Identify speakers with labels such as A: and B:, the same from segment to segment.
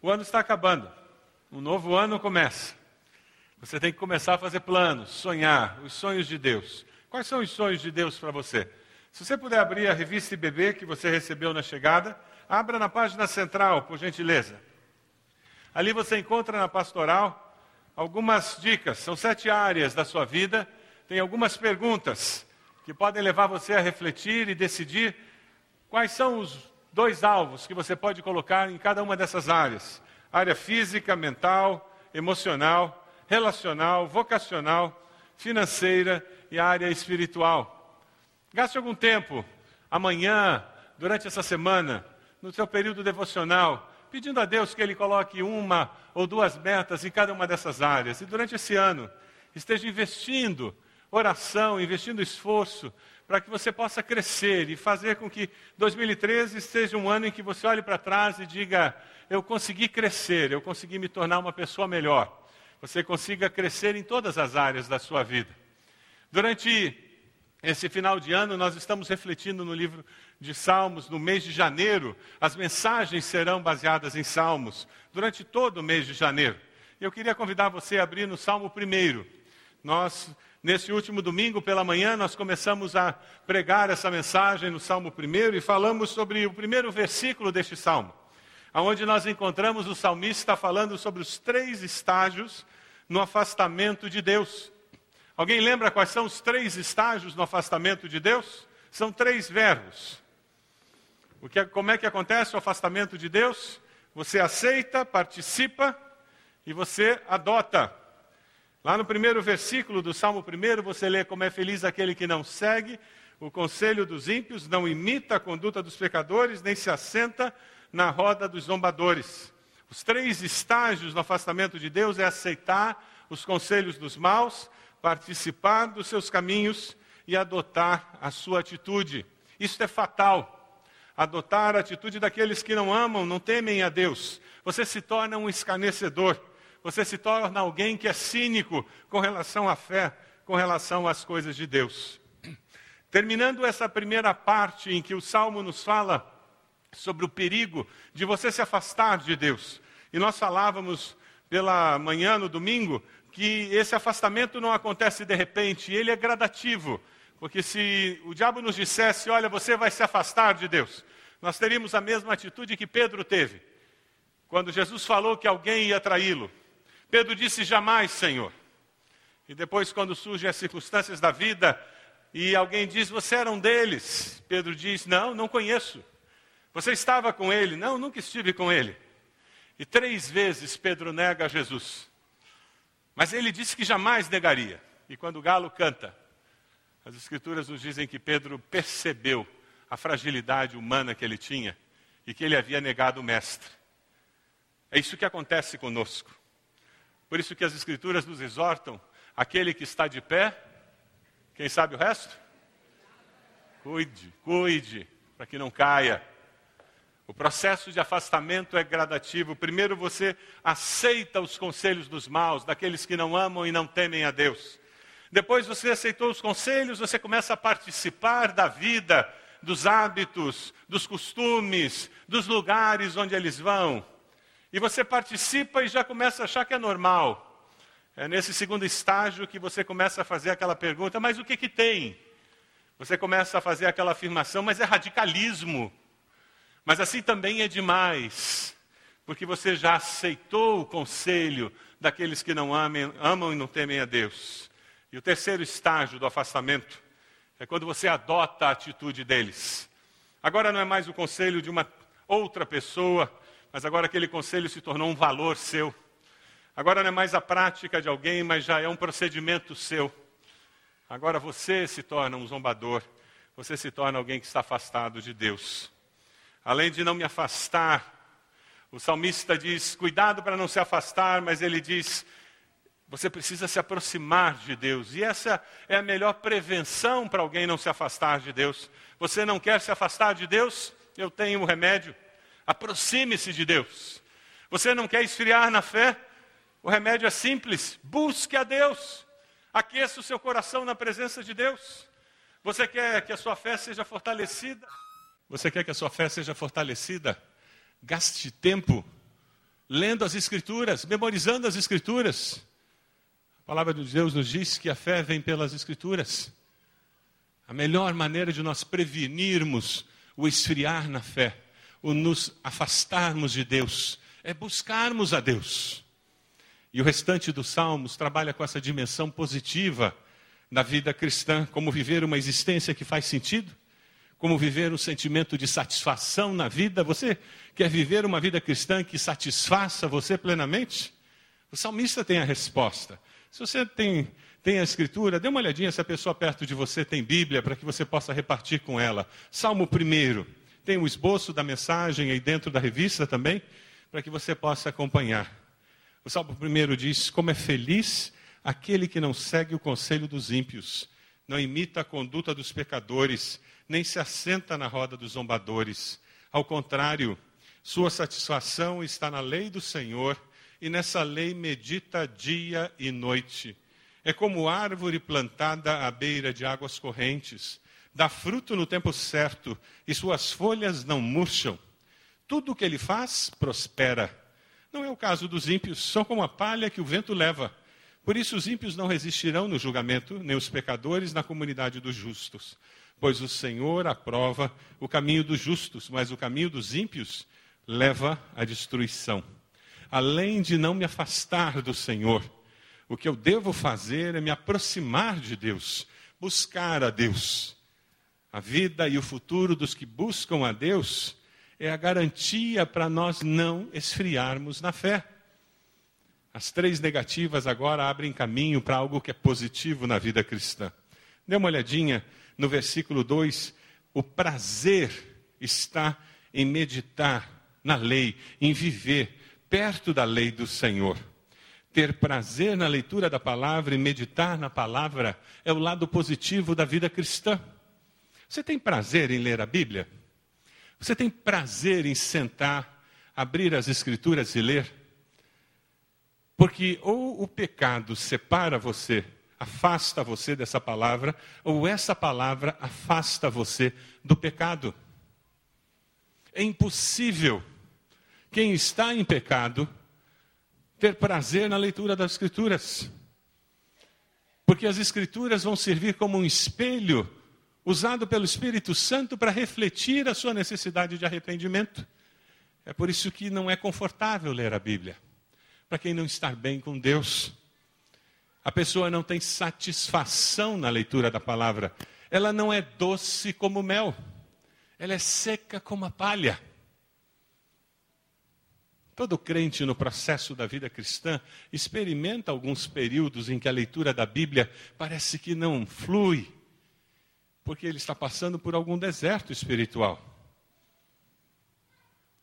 A: O ano está acabando, um novo ano começa. Você tem que começar a fazer planos, sonhar, os sonhos de Deus. Quais são os sonhos de Deus para você? Se você puder abrir a revista IBB que você recebeu na chegada, abra na página central, por gentileza. Ali você encontra na pastoral algumas dicas, são sete áreas da sua vida, tem algumas perguntas que podem levar você a refletir e decidir quais são os dois alvos que você pode colocar em cada uma dessas áreas: área física, mental, emocional, relacional, vocacional, financeira e área espiritual. Gaste algum tempo, amanhã, durante essa semana, no seu período devocional, pedindo a Deus que Ele coloque uma ou duas metas em cada uma dessas áreas. E durante esse ano, esteja investindo oração, investindo esforço, para que você possa crescer e fazer com que 2013 seja um ano em que você olhe para trás e diga: eu consegui crescer, eu consegui me tornar uma pessoa melhor. Você consiga crescer em todas as áreas da sua vida. Durante esse final de ano, nós estamos refletindo no livro de Salmos, no mês de janeiro. As mensagens serão baseadas em Salmos durante todo o mês de janeiro. Eu queria convidar você a abrir no Salmo 1. Nós, nesse último domingo pela manhã, nós começamos a pregar essa mensagem no Salmo 1 e falamos sobre o primeiro versículo deste salmo, onde nós encontramos o salmista falando sobre os três estágios no afastamento de Deus. Alguém lembra quais são os três estágios no afastamento de Deus? São três verbos. O que, como é que acontece o afastamento de Deus? Você aceita, participa e você adota. Lá no primeiro versículo do Salmo 1, você lê como é feliz aquele que não segue o conselho dos ímpios, não imita a conduta dos pecadores, nem se assenta na roda dos zombadores. Os três estágios no afastamento de Deus é aceitar os conselhos dos maus, participar dos seus caminhos e adotar a sua atitude. Isso é fatal. Adotar a atitude daqueles que não amam, não temem a Deus. Você se torna um escarnecedor. Você se torna alguém que é cínico com relação à fé, com relação às coisas de Deus. Terminando essa primeira parte em que o salmo nos fala sobre o perigo de você se afastar de Deus. E nós falávamos pela manhã, no domingo, que esse afastamento não acontece de repente, ele é gradativo. Porque se o diabo nos dissesse, olha, você vai se afastar de Deus, nós teríamos a mesma atitude que Pedro teve. Quando Jesus falou que alguém ia traí-lo. Pedro disse, jamais, Senhor. E depois, quando surgem as circunstâncias da vida e alguém diz, você era um deles, Pedro diz, não, não conheço. Você estava com ele? Não, nunca estive com ele. E três vezes Pedro nega Jesus. Mas ele disse que jamais negaria. E quando o galo canta, as Escrituras nos dizem que Pedro percebeu a fragilidade humana que ele tinha e que ele havia negado o Mestre. É isso que acontece conosco. Por isso que as Escrituras nos exortam: aquele que está de pé, quem sabe o resto? Cuide, cuide, para que não caia. O processo de afastamento é gradativo. Primeiro você aceita os conselhos dos maus, daqueles que não amam e não temem a Deus. Depois você aceitou os conselhos, você começa a participar da vida, dos hábitos, dos costumes, dos lugares onde eles vão. E você participa e já começa a achar que é normal. É nesse segundo estágio que você começa a fazer aquela pergunta: mas o que, que tem? Você começa a fazer aquela afirmação, mas é radicalismo. Mas assim também é demais, porque você já aceitou o conselho daqueles que não amem, amam e não temem a Deus. E o terceiro estágio do afastamento é quando você adota a atitude deles. Agora não é mais o conselho de uma outra pessoa, mas agora aquele conselho se tornou um valor seu. Agora não é mais a prática de alguém, mas já é um procedimento seu. Agora você se torna um zombador, você se torna alguém que está afastado de Deus além de não me afastar. O salmista diz: cuidado para não se afastar, mas ele diz: você precisa se aproximar de Deus. E essa é a melhor prevenção para alguém não se afastar de Deus. Você não quer se afastar de Deus? Eu tenho um remédio. Aproxime-se de Deus. Você não quer esfriar na fé? O remédio é simples: busque a Deus. Aqueça o seu coração na presença de Deus. Você quer que a sua fé seja fortalecida? Você quer que a sua fé seja fortalecida? Gaste tempo lendo as Escrituras, memorizando as Escrituras. A palavra de Deus nos diz que a fé vem pelas Escrituras. A melhor maneira de nós prevenirmos o esfriar na fé, o nos afastarmos de Deus, é buscarmos a Deus. E o restante dos salmos trabalha com essa dimensão positiva da vida cristã, como viver uma existência que faz sentido, como viver um sentimento de satisfação na vida. Você quer viver uma vida cristã que satisfaça você plenamente? O salmista tem a resposta. Se você tem, tem a escritura, dê uma olhadinha se a pessoa perto de você tem Bíblia, para que você possa repartir com ela. Salmo 1, tem um esboço da mensagem aí dentro da revista também, para que você possa acompanhar. O Salmo 1 diz: Como é feliz aquele que não segue o conselho dos ímpios, não imita a conduta dos pecadores, nem se assenta na roda dos zombadores. Ao contrário, sua satisfação está na lei do Senhor, e nessa lei medita dia e noite. É como árvore plantada à beira de águas correntes, dá fruto no tempo certo, e suas folhas não murcham. Tudo o que ele faz prospera. Não é o caso dos ímpios, são como a palha que o vento leva. Por isso os ímpios não resistirão no julgamento, nem os pecadores na comunidade dos justos. Pois o Senhor aprova o caminho dos justos, mas o caminho dos ímpios leva à destruição. Além de não me afastar do Senhor, o que eu devo fazer é me aproximar de Deus, buscar a Deus. A vida e o futuro dos que buscam a Deus é a garantia para nós não esfriarmos na fé. As três negativas agora abrem caminho para algo que é positivo na vida cristã. Dê uma olhadinha no versículo 2, o prazer está em meditar na lei, em viver perto da lei do Senhor. Ter prazer na leitura da palavra e meditar na palavra é o lado positivo da vida cristã. Você tem prazer em ler a Bíblia? Você tem prazer em sentar, abrir as Escrituras e ler? Porque ou o pecado separa você afasta você dessa palavra, ou essa palavra afasta você do pecado. É impossível quem está em pecado ter prazer na leitura das Escrituras. Porque as Escrituras vão servir como um espelho usado pelo Espírito Santo para refletir a sua necessidade de arrependimento. É por isso que não é confortável ler a Bíblia. Para quem não está bem com Deus, a pessoa não tem satisfação na leitura da palavra. Ela não é doce como mel. Ela é seca como a palha. Todo crente no processo da vida cristã experimenta alguns períodos em que a leitura da Bíblia parece que não flui, porque ele está passando por algum deserto espiritual.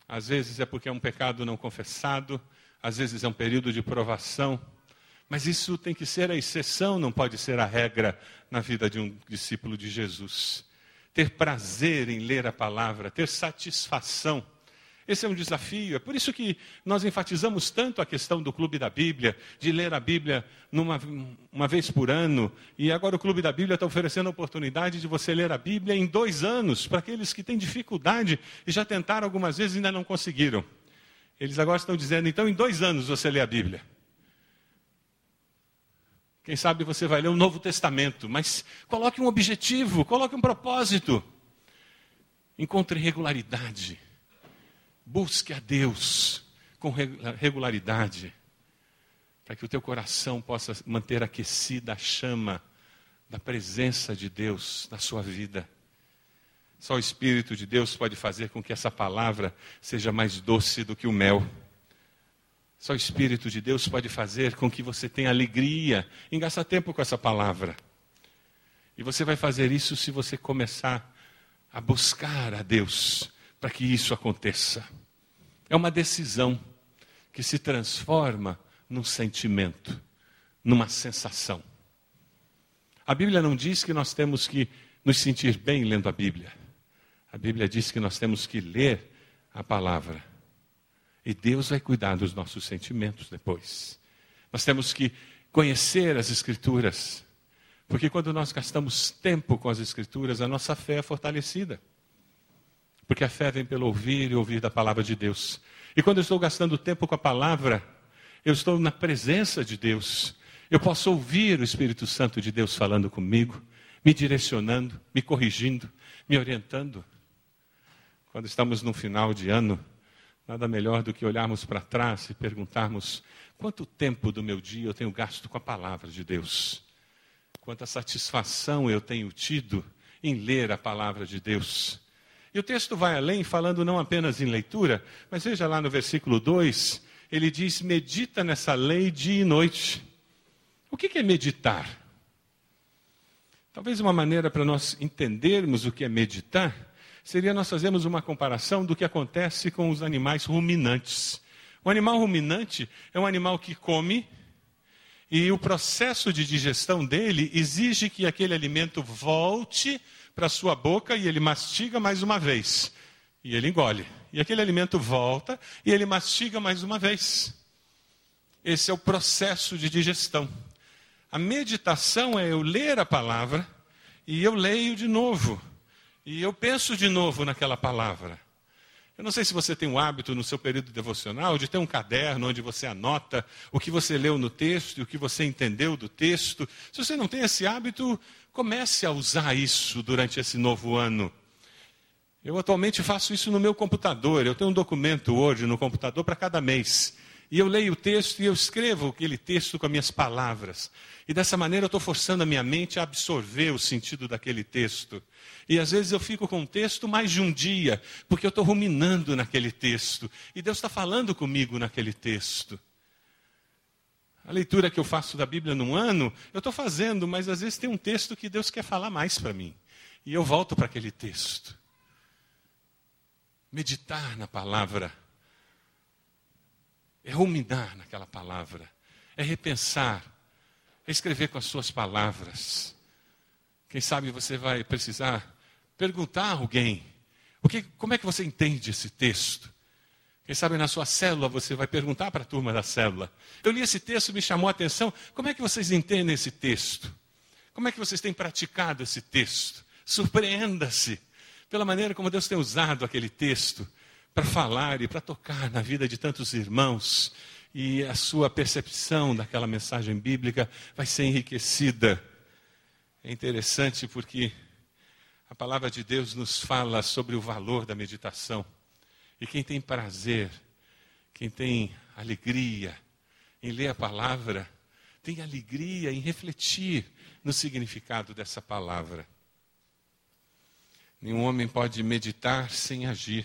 A: Às vezes é porque é um pecado não confessado, às vezes é um período de provação. Mas isso tem que ser a exceção, não pode ser a regra na vida de um discípulo de Jesus. Ter prazer em ler a palavra, ter satisfação. Esse é um desafio. É por isso que nós enfatizamos tanto a questão do Clube da Bíblia, de ler a Bíblia numa, uma vez por ano. E agora o Clube da Bíblia está oferecendo a oportunidade de você ler a Bíblia em dois anos, para aqueles que têm dificuldade e já tentaram algumas vezes e ainda não conseguiram. Eles agora estão dizendo, então, em dois anos você lê a Bíblia. Quem sabe você vai ler o Novo Testamento, mas coloque um objetivo, coloque um propósito. Encontre regularidade. Busque a Deus com regularidade, para que o teu coração possa manter aquecida a chama da presença de Deus na sua vida. Só o Espírito de Deus pode fazer com que essa palavra seja mais doce do que o mel. Só o Espírito de Deus pode fazer com que você tenha alegria em gastar tempo com essa palavra. E você vai fazer isso se você começar a buscar a Deus para que isso aconteça. É uma decisão que se transforma num sentimento, numa sensação. A Bíblia não diz que nós temos que nos sentir bem lendo a Bíblia. A Bíblia diz que nós temos que ler a palavra. E Deus vai cuidar dos nossos sentimentos depois. Nós temos que conhecer as Escrituras, porque quando nós gastamos tempo com as Escrituras, a nossa fé é fortalecida. Porque a fé vem pelo ouvir e ouvir da palavra de Deus. E quando eu estou gastando tempo com a palavra, eu estou na presença de Deus. Eu posso ouvir o Espírito Santo de Deus falando comigo, me direcionando, me corrigindo, me orientando. Quando estamos no final de ano, nada melhor do que olharmos para trás e perguntarmos quanto tempo do meu dia eu tenho gasto com a palavra de Deus. Quanta satisfação eu tenho tido em ler a palavra de Deus. E o texto vai além, falando não apenas em leitura, mas veja lá no versículo 2, ele diz: medita nessa lei dia e noite. O que é meditar? Talvez uma maneira para nós entendermos o que é meditar seria nós fazermos uma comparação do que acontece com os animais ruminantes. O animal ruminante é um animal que come e o processo de digestão dele exige que aquele alimento volte para sua boca e ele mastiga mais uma vez. E ele engole. E aquele alimento volta e ele mastiga mais uma vez. Esse é o processo de digestão. A meditação é eu ler a palavra e eu leio de novo. E eu penso de novo naquela palavra. Eu não sei se você tem o hábito no seu período devocional de ter um caderno onde você anota o que você leu no texto e o que você entendeu do texto. Se você não tem esse hábito, comece a usar isso durante esse novo ano. Eu atualmente faço isso no meu computador. Eu tenho um documento hoje no computador para cada mês. E eu leio o texto e eu escrevo aquele texto com as minhas palavras. E dessa maneira eu estou forçando a minha mente a absorver o sentido daquele texto. E às vezes eu fico com o texto mais de um dia, porque eu estou ruminando naquele texto. E Deus está falando comigo naquele texto. A leitura que eu faço da Bíblia num ano, eu estou fazendo, mas às vezes tem um texto que Deus quer falar mais para mim. E eu volto para aquele texto. Meditar na palavra é ruminar naquela palavra, é repensar, escrever com as suas palavras. Quem sabe você vai precisar perguntar a alguém: o que, como é que você entende esse texto? Quem sabe na sua célula você vai perguntar para a turma da célula: eu li esse texto, me chamou a atenção, como é que vocês entendem esse texto? Como é que vocês têm praticado esse texto? Surpreenda-se pela maneira como Deus tem usado aquele texto para falar e para tocar na vida de tantos irmãos, e a sua percepção daquela mensagem bíblica vai ser enriquecida. É interessante porque a palavra de Deus nos fala sobre o valor da meditação. E quem tem prazer, quem tem alegria em ler a palavra, tem alegria em refletir no significado dessa palavra. Nenhum homem pode meditar sem agir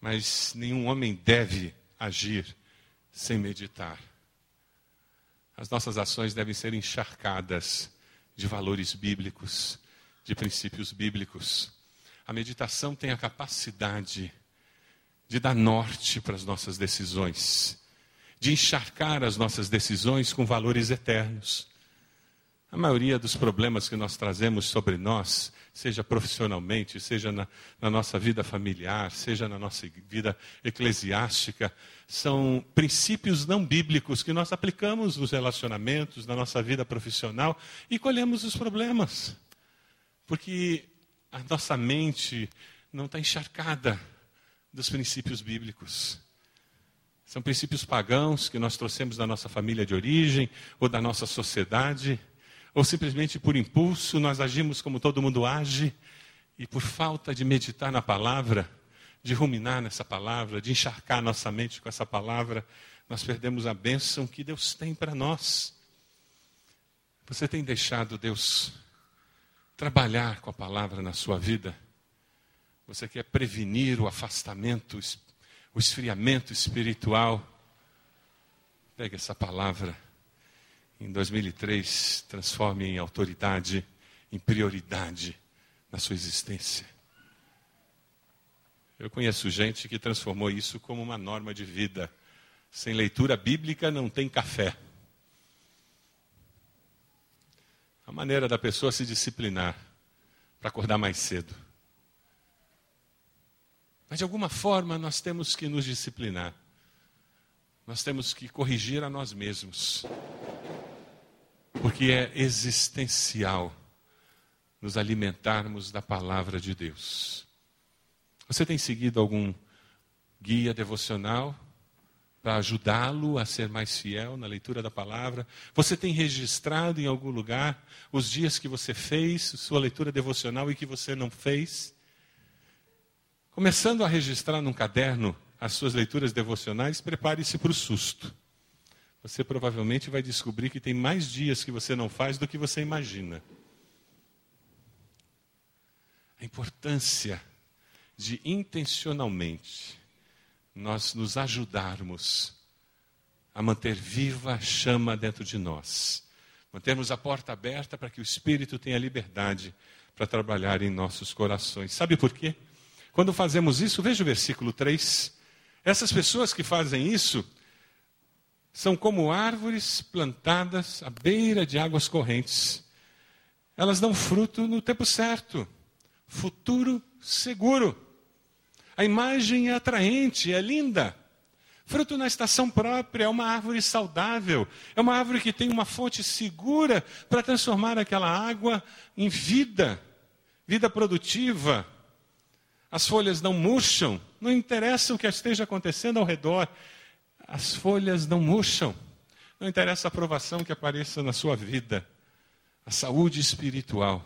A: mas nenhum homem deve agir sem meditar. As nossas ações devem ser encharcadas de valores bíblicos, de princípios bíblicos. A meditação tem a capacidade de dar norte para as nossas decisões, de encharcar as nossas decisões com valores eternos. A maioria dos problemas que nós trazemos sobre nós, seja profissionalmente, seja na, na, nossa vida familiar, seja na nossa vida eclesiástica, são princípios não bíblicos que nós aplicamos nos relacionamentos, na nossa vida profissional e colhemos os problemas. Porque a nossa mente não está encharcada dos princípios bíblicos. São princípios pagãos que nós trouxemos da nossa família de origem ou da nossa sociedade ou simplesmente por impulso nós agimos como todo mundo age, e por falta de meditar na palavra, de ruminar nessa palavra, de encharcar nossa mente com essa palavra, nós perdemos a bênção que Deus tem para nós. Você tem deixado Deus trabalhar com a palavra na sua vida? Você quer prevenir o afastamento, o esfriamento espiritual? Pegue essa palavra em 2003 transforme em autoridade, em prioridade na sua existência. Eu conheço gente que transformou isso como uma norma de vida. Sem leitura bíblica não tem café. A maneira da pessoa se disciplinar para acordar mais cedo. Mas de alguma forma nós temos que nos disciplinar. Nós temos que corrigir a nós mesmos porque é existencial nos alimentarmos da palavra de Deus. Você tem seguido algum guia devocional para ajudá-lo a ser mais fiel na leitura da palavra? Você tem registrado em algum lugar os dias que você fez sua leitura devocional e que você não fez? Começando a registrar num caderno as suas leituras devocionais, prepare-se para o susto. Você provavelmente vai descobrir que tem mais dias que você não faz do que você imagina. A importância de intencionalmente nós nos ajudarmos a manter viva a chama dentro de nós. Mantermos a porta aberta para que o Espírito tenha liberdade para trabalhar em nossos corações. Sabe por quê? Quando fazemos isso, veja o versículo 3. Essas pessoas que fazem isso são como árvores plantadas à beira de águas correntes. Elas dão fruto no tempo certo, futuro seguro. A imagem é atraente, é linda. Fruto na estação própria, é uma árvore saudável, é uma árvore que tem uma fonte segura para transformar aquela água em vida, vida produtiva. As folhas não murcham, não interessa o que esteja acontecendo ao redor, as folhas não murcham, não interessa a aprovação que apareça na sua vida, a saúde espiritual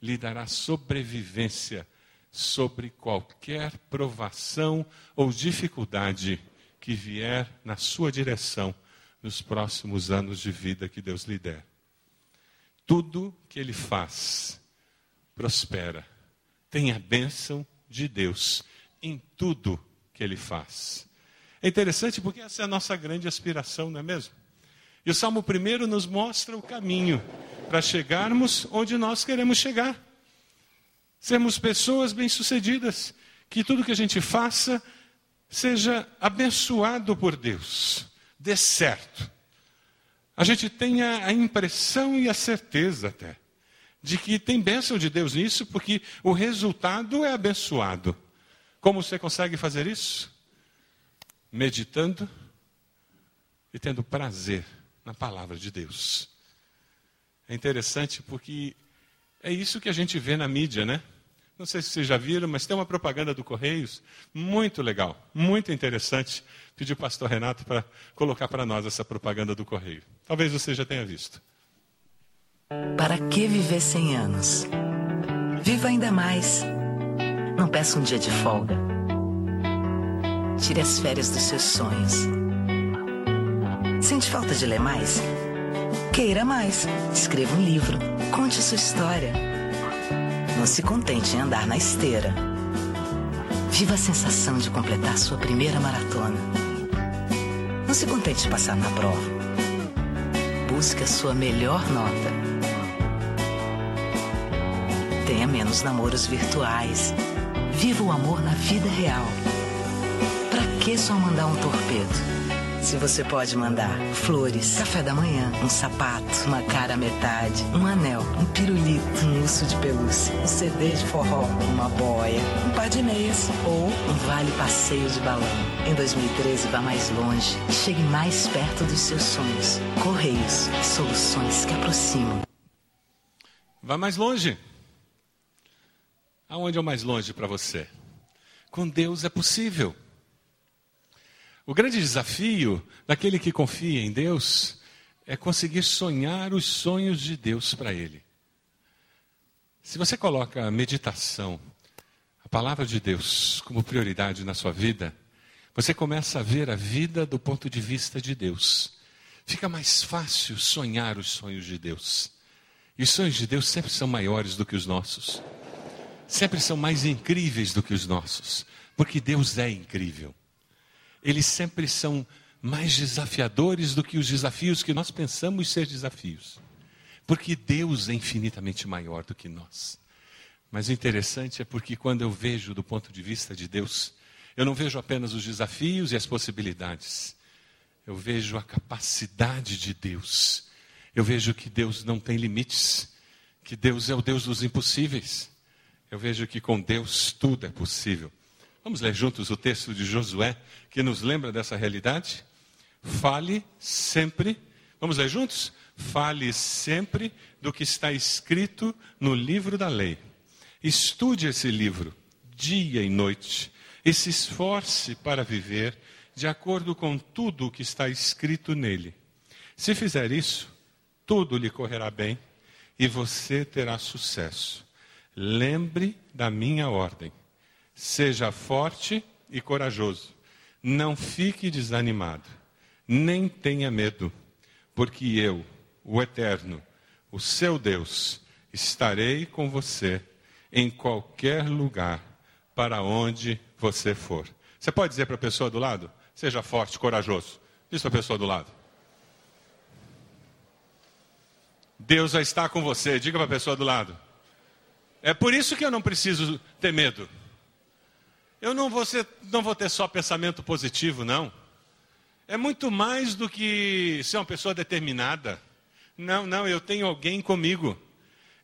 A: lhe dará sobrevivência sobre qualquer provação ou dificuldade que vier na sua direção nos próximos anos de vida que Deus lhe der. Tudo que ele faz prospera, tem a bênção de Deus em tudo que ele faz. É interessante porque essa é a nossa grande aspiração, não é mesmo? E o Salmo 1 nos mostra o caminho para chegarmos onde nós queremos chegar. Sermos pessoas bem-sucedidas, que tudo que a gente faça seja abençoado por Deus, dê certo. A gente tenha a impressão e a certeza até de que tem bênção de Deus nisso, porque o resultado é abençoado. Como você consegue fazer isso? Meditando e tendo prazer na palavra de Deus. É interessante porque é isso que a gente vê na mídia, né? Não sei se vocês já viram, mas tem uma propaganda do Correios muito legal, muito interessante. Pedi o pastor Renato para colocar para nós essa propaganda do Correio. Talvez você já tenha visto.
B: Para que viver 100 anos? Viva ainda mais. Não peça um dia de folga. Tire as férias dos seus sonhos. Sente falta de ler mais? Queira mais. Escreva um livro. Conte sua história. Não se contente em andar na esteira. Viva a sensação de completar sua primeira maratona. Não se contente de passar na prova. Busque a sua melhor nota Tenha menos namoros virtuais. Viva o amor na vida real. Que só mandar um torpedo? Se você pode mandar flores, café da manhã, um sapato, uma cara à metade, um anel, um pirulito, um urso de pelúcia, um CD de forró, uma boia, um par de meias ou um vale passeio de balão. Em 2013, vá mais longe e chegue mais perto dos seus sonhos. Correios, soluções que aproximam.
A: Vá mais longe. Aonde é o mais longe para você? Com Deus é possível. O grande desafio daquele que confia em Deus é conseguir sonhar os sonhos de Deus para ele. Se você coloca a meditação, a palavra de Deus, como prioridade na sua vida, você começa a ver a vida do ponto de vista de Deus. Fica mais fácil sonhar os sonhos de Deus. E os sonhos de Deus sempre são maiores do que os nossos sempre são mais incríveis do que os nossos, porque Deus é incrível. Eles sempre são mais desafiadores do que os desafios que nós pensamos ser desafios, porque Deus é infinitamente maior do que nós. Mas o interessante é porque quando eu vejo do ponto de vista de Deus, eu não vejo apenas os desafios e as possibilidades, eu vejo a capacidade de Deus. Eu vejo que Deus não tem limites, que Deus é o Deus dos impossíveis. Eu vejo que com Deus tudo é possível. Vamos ler juntos o texto de Josué, que nos lembra dessa realidade? Fale sempre, vamos ler juntos? Fale sempre do que está escrito no livro da lei. Estude esse livro, dia e noite, e se esforce para viver de acordo com tudo o que está escrito nele. Se fizer isso, tudo lhe correrá bem e você terá sucesso. Lembre da minha ordem. Seja forte e corajoso. Não fique desanimado, nem tenha medo, porque eu, o Eterno, o seu Deus, estarei com você em qualquer lugar para onde você for. Você pode dizer para a pessoa do lado? Seja forte, corajoso. Diz para a pessoa do lado. Deus vai estar com você. Diga para a pessoa do lado. É por isso que eu não preciso ter medo. Eu não vou, ser, não vou ter só pensamento positivo, não. É muito mais do que ser uma pessoa determinada. Não, não, eu tenho alguém comigo.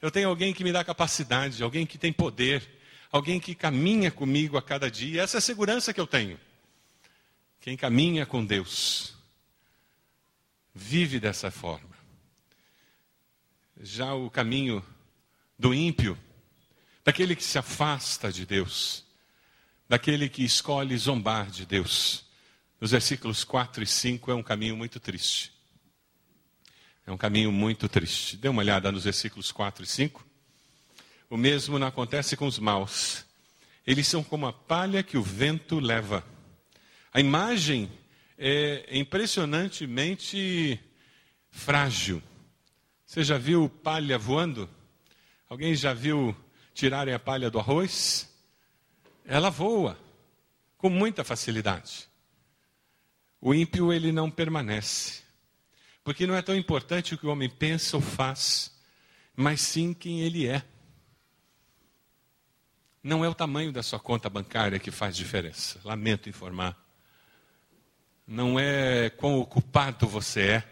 A: Eu tenho alguém que me dá capacidade, alguém que tem poder, alguém que caminha comigo a cada dia. Essa é a segurança que eu tenho. Quem caminha com Deus vive dessa forma. Já o caminho do ímpio, daquele que se afasta de Deus, daquele que escolhe zombar de Deus, nos versículos 4 e 5 é um caminho muito triste. É um caminho muito triste. Dê uma olhada nos versículos 4 e 5. O mesmo não acontece com os maus. Eles são como a palha que o vento leva. A imagem é impressionantemente frágil. Você já viu palha voando? Alguém já viu tirarem a palha do arroz? Ela voa com muita facilidade. O ímpio ele não permanece. Porque não é tão importante o que o homem pensa ou faz, mas sim quem ele é. Não é o tamanho da sua conta bancária que faz diferença. Lamento informar não é quão ocupado você é,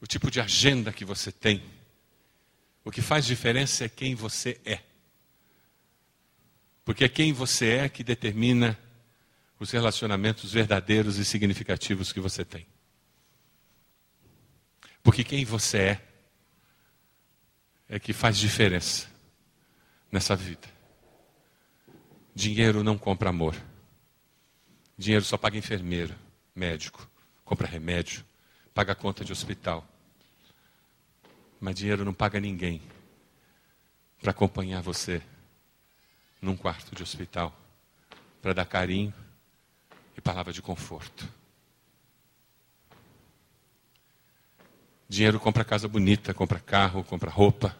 A: o tipo de agenda que você tem. O que faz diferença é quem você é. Porque é quem você é que determina os relacionamentos verdadeiros e significativos que você tem. Porque quem você é é que faz diferença nessa vida. Dinheiro não compra amor. Dinheiro só paga enfermeiro, médico, compra remédio, paga conta de hospital. Mas dinheiro não paga ninguém para acompanhar você num quarto de hospital, para dar carinho e palavra de conforto. Dinheiro compra casa bonita, compra carro, compra roupa.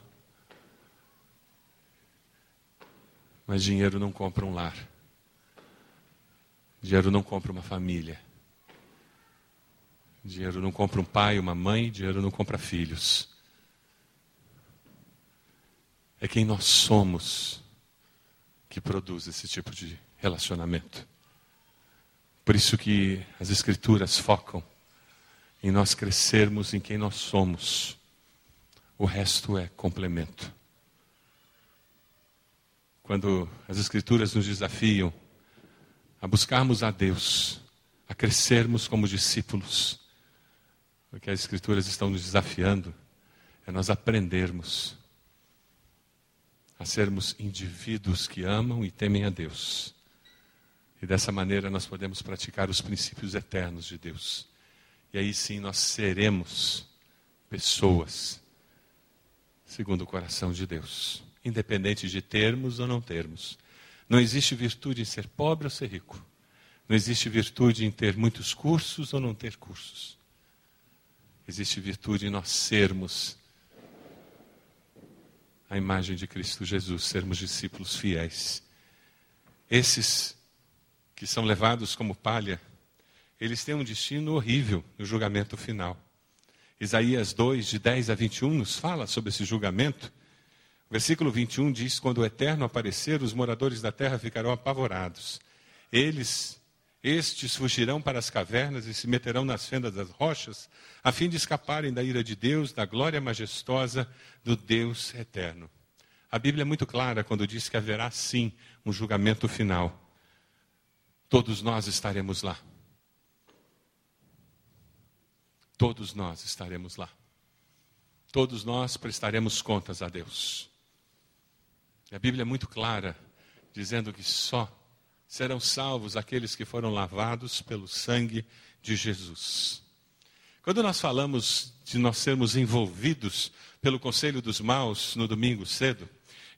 A: Mas dinheiro não compra um lar. Dinheiro não compra uma família. Dinheiro não compra um pai, uma mãe, dinheiro não compra filhos. É quem nós somos que produz esse tipo de relacionamento. Por isso que as escrituras focam em nós crescermos em quem nós somos. O resto é complemento. Quando as escrituras nos desafiam a buscarmos a Deus, a crescermos como discípulos. O que as Escrituras estão nos desafiando é nós aprendermos a sermos indivíduos que amam e temem a Deus. E dessa maneira nós podemos praticar os princípios eternos de Deus. E aí sim nós seremos pessoas segundo o coração de Deus, independente de termos ou não termos. Não existe virtude em ser pobre ou ser rico. Não existe virtude em ter muitos cursos ou não ter cursos. Existe virtude em nós sermos a imagem de Cristo Jesus, sermos discípulos fiéis. Esses que são levados como palha, eles têm um destino horrível no julgamento final. Isaías 2, de 10 a 21, nos fala sobre esse julgamento Versículo 21 diz: Quando o Eterno aparecer, os moradores da terra ficarão apavorados. Eles, estes, fugirão para as cavernas e se meterão nas fendas das rochas, a fim de escaparem da ira de Deus, da glória majestosa do Deus eterno. A Bíblia é muito clara quando diz que haverá sim um julgamento final. Todos nós estaremos lá. Todos nós estaremos lá. Todos nós prestaremos contas a Deus. A Bíblia é muito clara, dizendo que só serão salvos aqueles que foram lavados pelo sangue de Jesus. Quando nós falamos de nós sermos envolvidos pelo conselho dos maus no domingo cedo,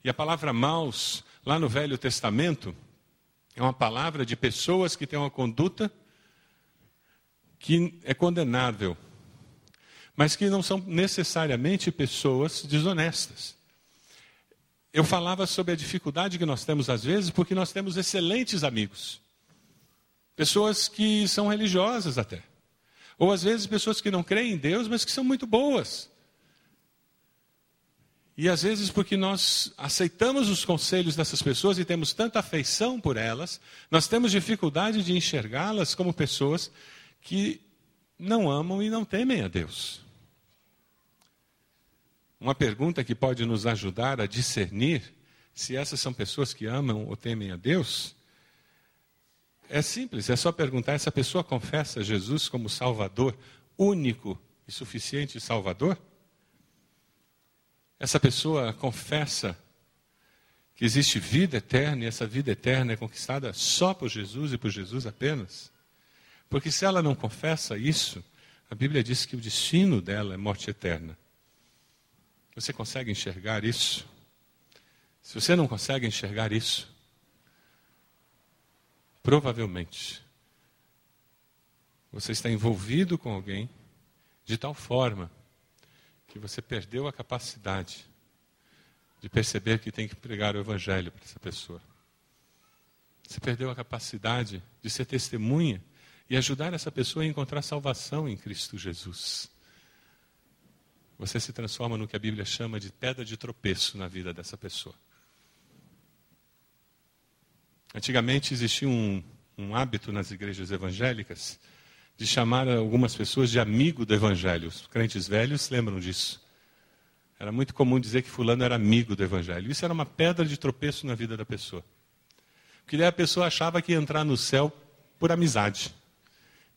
A: e a palavra maus, lá no Velho Testamento, é uma palavra de pessoas que têm uma conduta que é condenável, mas que não são necessariamente pessoas desonestas. Eu falava sobre a dificuldade que nós temos às vezes, porque nós temos excelentes amigos. Pessoas que são religiosas até. Ou às vezes pessoas que não creem em Deus, mas que são muito boas. E às vezes, porque nós aceitamos os conselhos dessas pessoas e temos tanta afeição por elas, nós temos dificuldade de enxergá-las como pessoas que não amam e não temem a Deus. Uma pergunta que pode nos ajudar a discernir se essas são pessoas que amam ou temem a Deus é simples, é só perguntar: essa pessoa confessa Jesus como Salvador, único e suficiente Salvador? Essa pessoa confessa que existe vida eterna e essa vida eterna é conquistada só por Jesus e por Jesus apenas? Porque se ela não confessa isso, a Bíblia diz que o destino dela é morte eterna. Você consegue enxergar isso? Se você não consegue enxergar isso, provavelmente você está envolvido com alguém de tal forma que você perdeu a capacidade de perceber que tem que pregar o Evangelho para essa pessoa. Você perdeu a capacidade de ser testemunha e ajudar essa pessoa a encontrar salvação em Cristo Jesus você se transforma no que a Bíblia chama de pedra de tropeço na vida dessa pessoa. Antigamente existia um, um hábito nas igrejas evangélicas de chamar algumas pessoas de amigo do evangelho. Os crentes velhos lembram disso. Era muito comum dizer que fulano era amigo do evangelho. Isso era uma pedra de tropeço na vida da pessoa. Porque daí a pessoa achava que ia entrar no céu por amizade.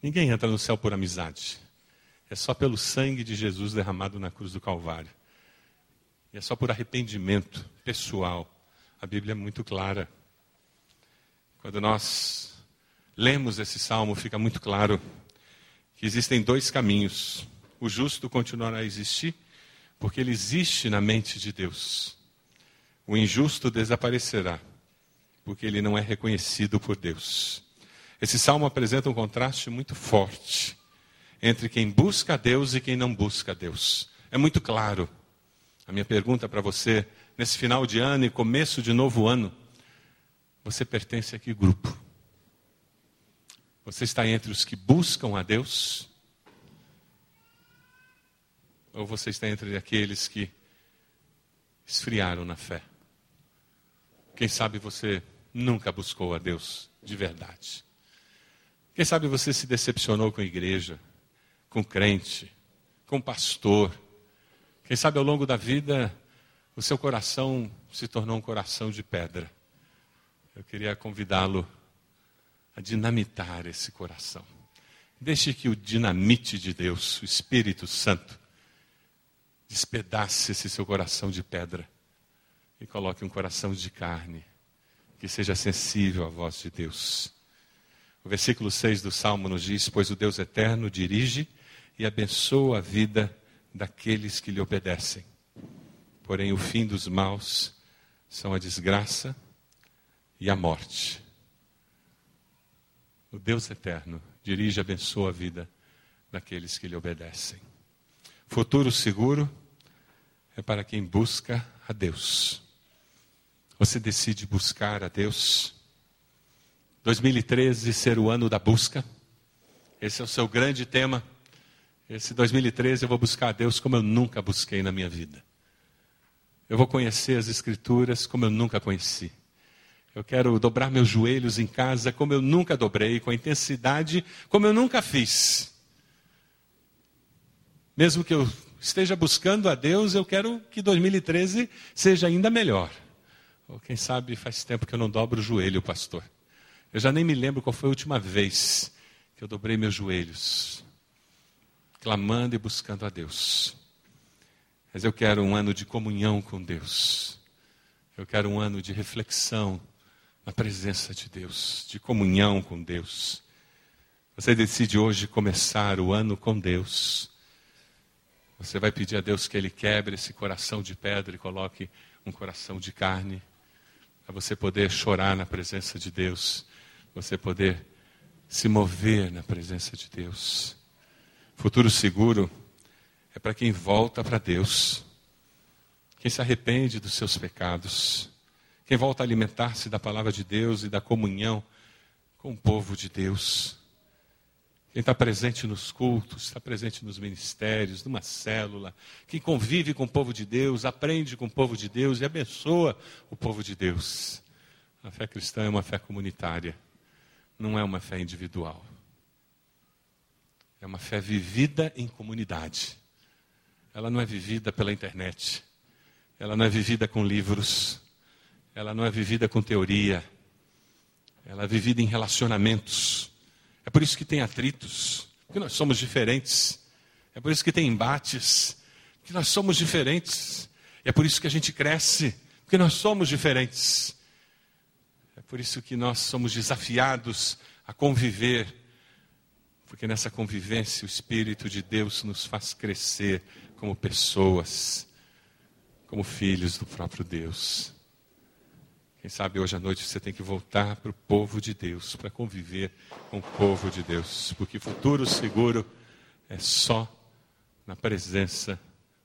A: Ninguém entra no céu por amizade. É só pelo sangue de Jesus derramado na cruz do Calvário. E é só por arrependimento pessoal. A Bíblia é muito clara. Quando nós lemos esse salmo, fica muito claro que existem dois caminhos. O justo continuará a existir, porque ele existe na mente de Deus. O injusto desaparecerá, porque ele não é reconhecido por Deus. Esse salmo apresenta um contraste muito forte entre quem busca a Deus e quem não busca a Deus. É muito claro. A minha pergunta para você, nesse final de ano e começo de novo ano, você pertence a que grupo? Você está entre os que buscam a Deus? Ou você está entre aqueles que esfriaram na fé? Quem sabe você nunca buscou a Deus de verdade? Quem sabe você se decepcionou com a igreja? Com crente, com pastor. Quem sabe ao longo da vida o seu coração se tornou um coração de pedra. Eu queria convidá-lo a dinamitar esse coração. Deixe que o dinamite de Deus, o Espírito Santo, despedace esse seu coração de pedra e coloque um coração de carne que seja sensível à voz de Deus. O versículo 6 do Salmo nos diz: Pois o Deus eterno dirige e abençoa a vida daqueles que lhe obedecem. Porém, o fim dos maus são a desgraça e a morte. O Deus eterno dirige e abençoa a vida daqueles que lhe obedecem. Futuro seguro é para quem busca a Deus. Você decide buscar a Deus. 2013 ser o ano da busca. Esse é o seu grande tema. Esse 2013 eu vou buscar a Deus como eu nunca busquei na minha vida. Eu vou conhecer as Escrituras como eu nunca conheci. Eu quero dobrar meus joelhos em casa como eu nunca dobrei, com a intensidade como eu nunca fiz. Mesmo que eu esteja buscando a Deus, eu quero que 2013 seja ainda melhor. Ou quem sabe faz tempo que eu não dobro o joelho, pastor. Eu já nem me lembro qual foi a última vez que eu dobrei meus joelhos clamando e buscando a Deus. Mas eu quero um ano de comunhão com Deus. Eu quero um ano de reflexão na presença de Deus, de comunhão com Deus. Você decide hoje começar o ano com Deus. Você vai pedir a Deus que Ele quebre esse coração de pedra e coloque um coração de carne, para você poder chorar na presença de Deus, você poder se mover na presença de Deus. Futuro seguro é para quem volta para Deus, quem se arrepende dos seus pecados, quem volta a alimentar-se da palavra de Deus e da comunhão com o povo de Deus. Quem está presente nos cultos, está presente nos ministérios, numa célula, quem convive com o povo de Deus, aprende com o povo de Deus e abençoa o povo de Deus. A fé cristã é uma fé comunitária, não é uma fé individual. É uma fé vivida em comunidade. Ela não é vivida pela internet. Ela não é vivida com livros. Ela não é vivida com teoria. Ela é vivida em relacionamentos. É por isso que tem atritos, porque nós somos diferentes. É por isso que tem embates, porque nós somos diferentes. É por isso que a gente cresce, porque nós somos diferentes. É por isso que nós somos desafiados a conviver, porque nessa convivência o Espírito de Deus nos faz crescer como pessoas, como filhos do próprio Deus. Quem sabe hoje à noite você tem que voltar para o povo de Deus, para conviver com o povo de Deus, porque futuro seguro é só na presença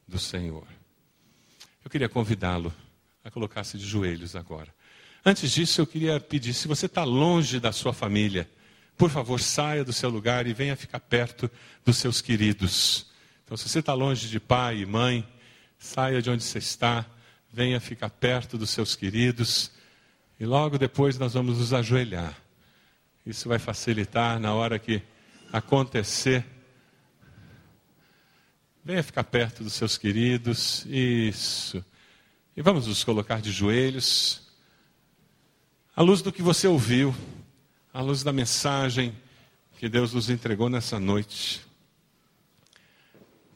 A: do Senhor. Eu queria convidá-lo a colocar-se de joelhos agora. Antes disso, eu queria pedir: se você está longe da sua família, por favor, saia do seu lugar e venha ficar perto dos seus queridos. Então, se você está longe de pai e mãe, saia de onde você está, venha ficar perto dos seus queridos e logo depois nós vamos nos ajoelhar. Isso vai facilitar na hora que acontecer. Venha ficar perto dos seus queridos. Isso. E vamos nos colocar de joelhos. À luz do que você ouviu, à luz da mensagem que Deus nos entregou nessa noite.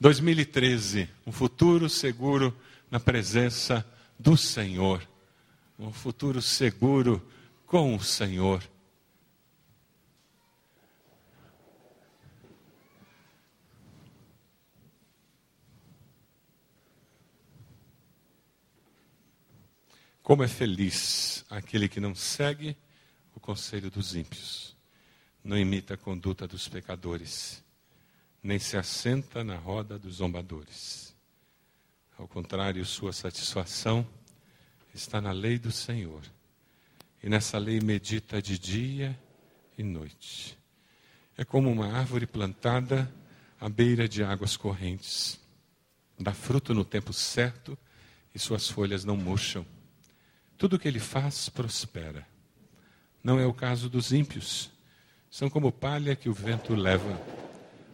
A: 2013, um futuro seguro na presença do Senhor um futuro seguro com o Senhor. Como é feliz aquele que não segue o conselho dos ímpios, não imita a conduta dos pecadores, nem se assenta na roda dos zombadores. Ao contrário, sua satisfação está na lei do Senhor. E nessa lei medita de dia e noite. É como uma árvore plantada à beira de águas correntes. Dá fruto no tempo certo e suas folhas não murcham. Tudo o que ele faz prospera. Não é o caso dos ímpios. São como palha que o vento leva.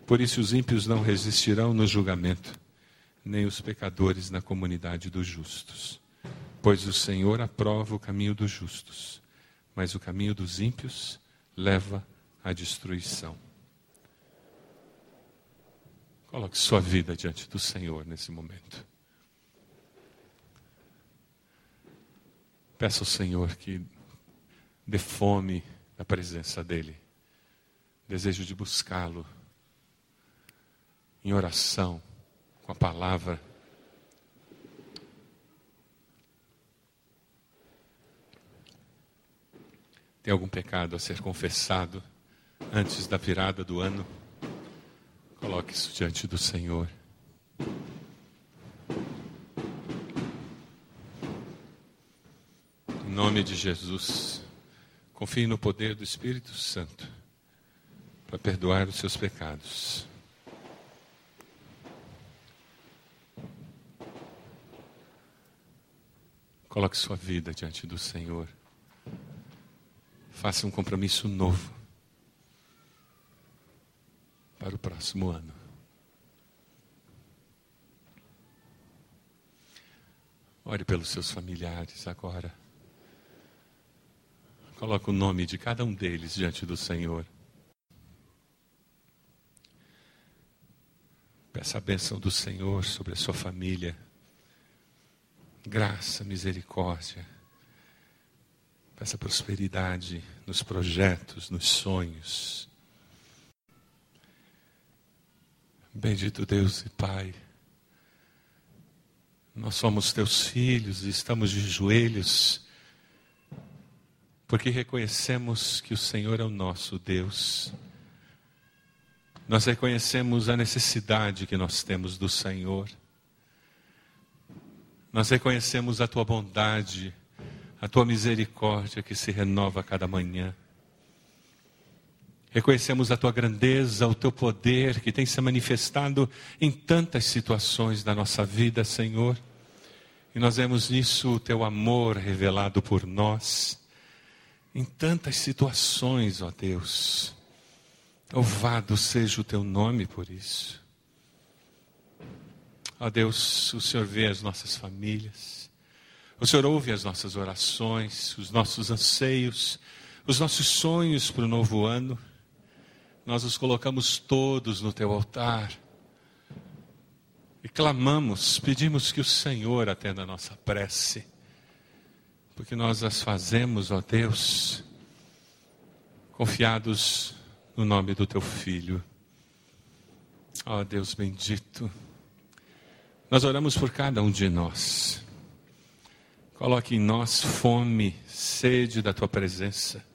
A: Por isso os ímpios não resistirão no julgamento, nem os pecadores na comunidade dos justos. Pois o Senhor aprova o caminho dos justos, mas o caminho dos ímpios leva à destruição. Coloque sua vida diante do Senhor nesse momento. Peça ao Senhor que dê fome da presença dEle, desejo de buscá-lo em oração, com a palavra Tem algum pecado a ser confessado antes da virada do ano? Coloque isso diante do Senhor. Em nome de Jesus, confie no poder do Espírito Santo para perdoar os seus pecados. Coloque sua vida diante do Senhor. Faça um compromisso novo para o próximo ano. Ore pelos seus familiares agora. Coloque o nome de cada um deles diante do Senhor. Peça a bênção do Senhor sobre a sua família. Graça, misericórdia Peça prosperidade nos projetos, nos sonhos. Bendito Deus e Pai, nós somos teus filhos e estamos de joelhos, porque reconhecemos que o Senhor é o nosso Deus. Nós reconhecemos a necessidade que nós temos do Senhor. Nós reconhecemos a tua bondade, a tua misericórdia que se renova a cada manhã. Reconhecemos a tua grandeza, o teu poder que tem se manifestado em tantas situações da nossa vida, Senhor. E nós vemos nisso o teu amor revelado por nós, em tantas situações, ó Deus. Louvado seja o teu nome por isso. Ó Deus, o Senhor vê as nossas famílias, o Senhor ouve as nossas orações, os nossos anseios, os nossos sonhos para o novo ano nós os colocamos todos no teu altar e clamamos, pedimos que o Senhor atenda a nossa prece, porque nós as fazemos, ó Deus, confiados no nome do teu Filho. Ó Deus bendito, nós oramos por cada um de nós. Coloque em nós fome, sede da tua presença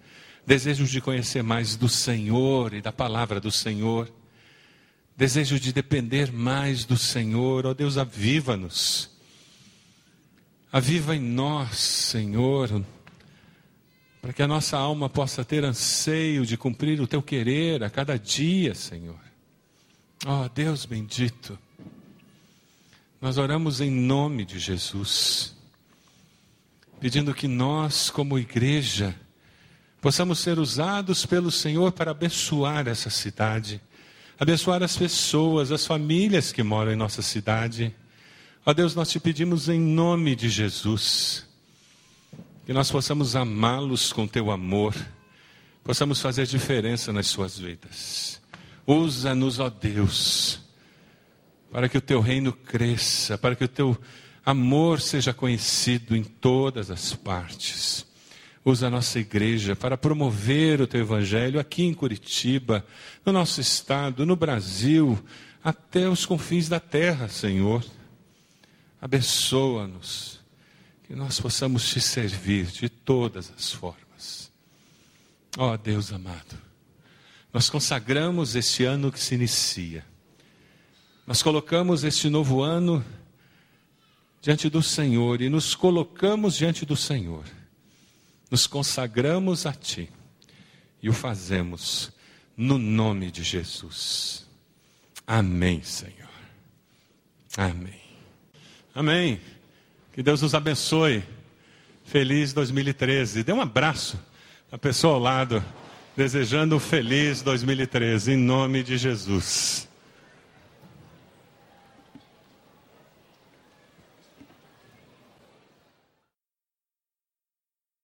A: desejo de conhecer mais do Senhor e da palavra do Senhor, desejo de depender mais do Senhor, ó Deus, aviva-nos, aviva em nós, Senhor, para que a nossa alma possa ter anseio de cumprir o teu querer a cada dia, Senhor. Ó oh, Deus bendito, nós oramos em nome de Jesus, pedindo que nós, como igreja, possamos ser usados pelo Senhor para abençoar essa cidade, abençoar as pessoas, as famílias que moram em nossa cidade. Ó Deus, nós te pedimos em nome de Jesus, que nós possamos amá-los com teu amor, possamos fazer diferença nas suas vidas. Usa-nos, ó Deus, para que o teu reino cresça, para que o teu amor seja conhecido em todas as partes usa a nossa igreja para promover o teu evangelho aqui em Curitiba, no nosso estado, no Brasil, até os confins da terra, Senhor. Abençoa-nos, que nós possamos te servir de todas as formas. Ó oh, Deus amado, nós consagramos este ano que se inicia. Nós colocamos este novo ano diante do Senhor e nos colocamos diante do Senhor nos consagramos a Ti e o fazemos no nome de Jesus. Amém, Senhor. Amém. Amém. Que Deus nos abençoe. Feliz 2013. Dê um abraço à pessoa ao lado, desejando um feliz 2013, em nome de Jesus.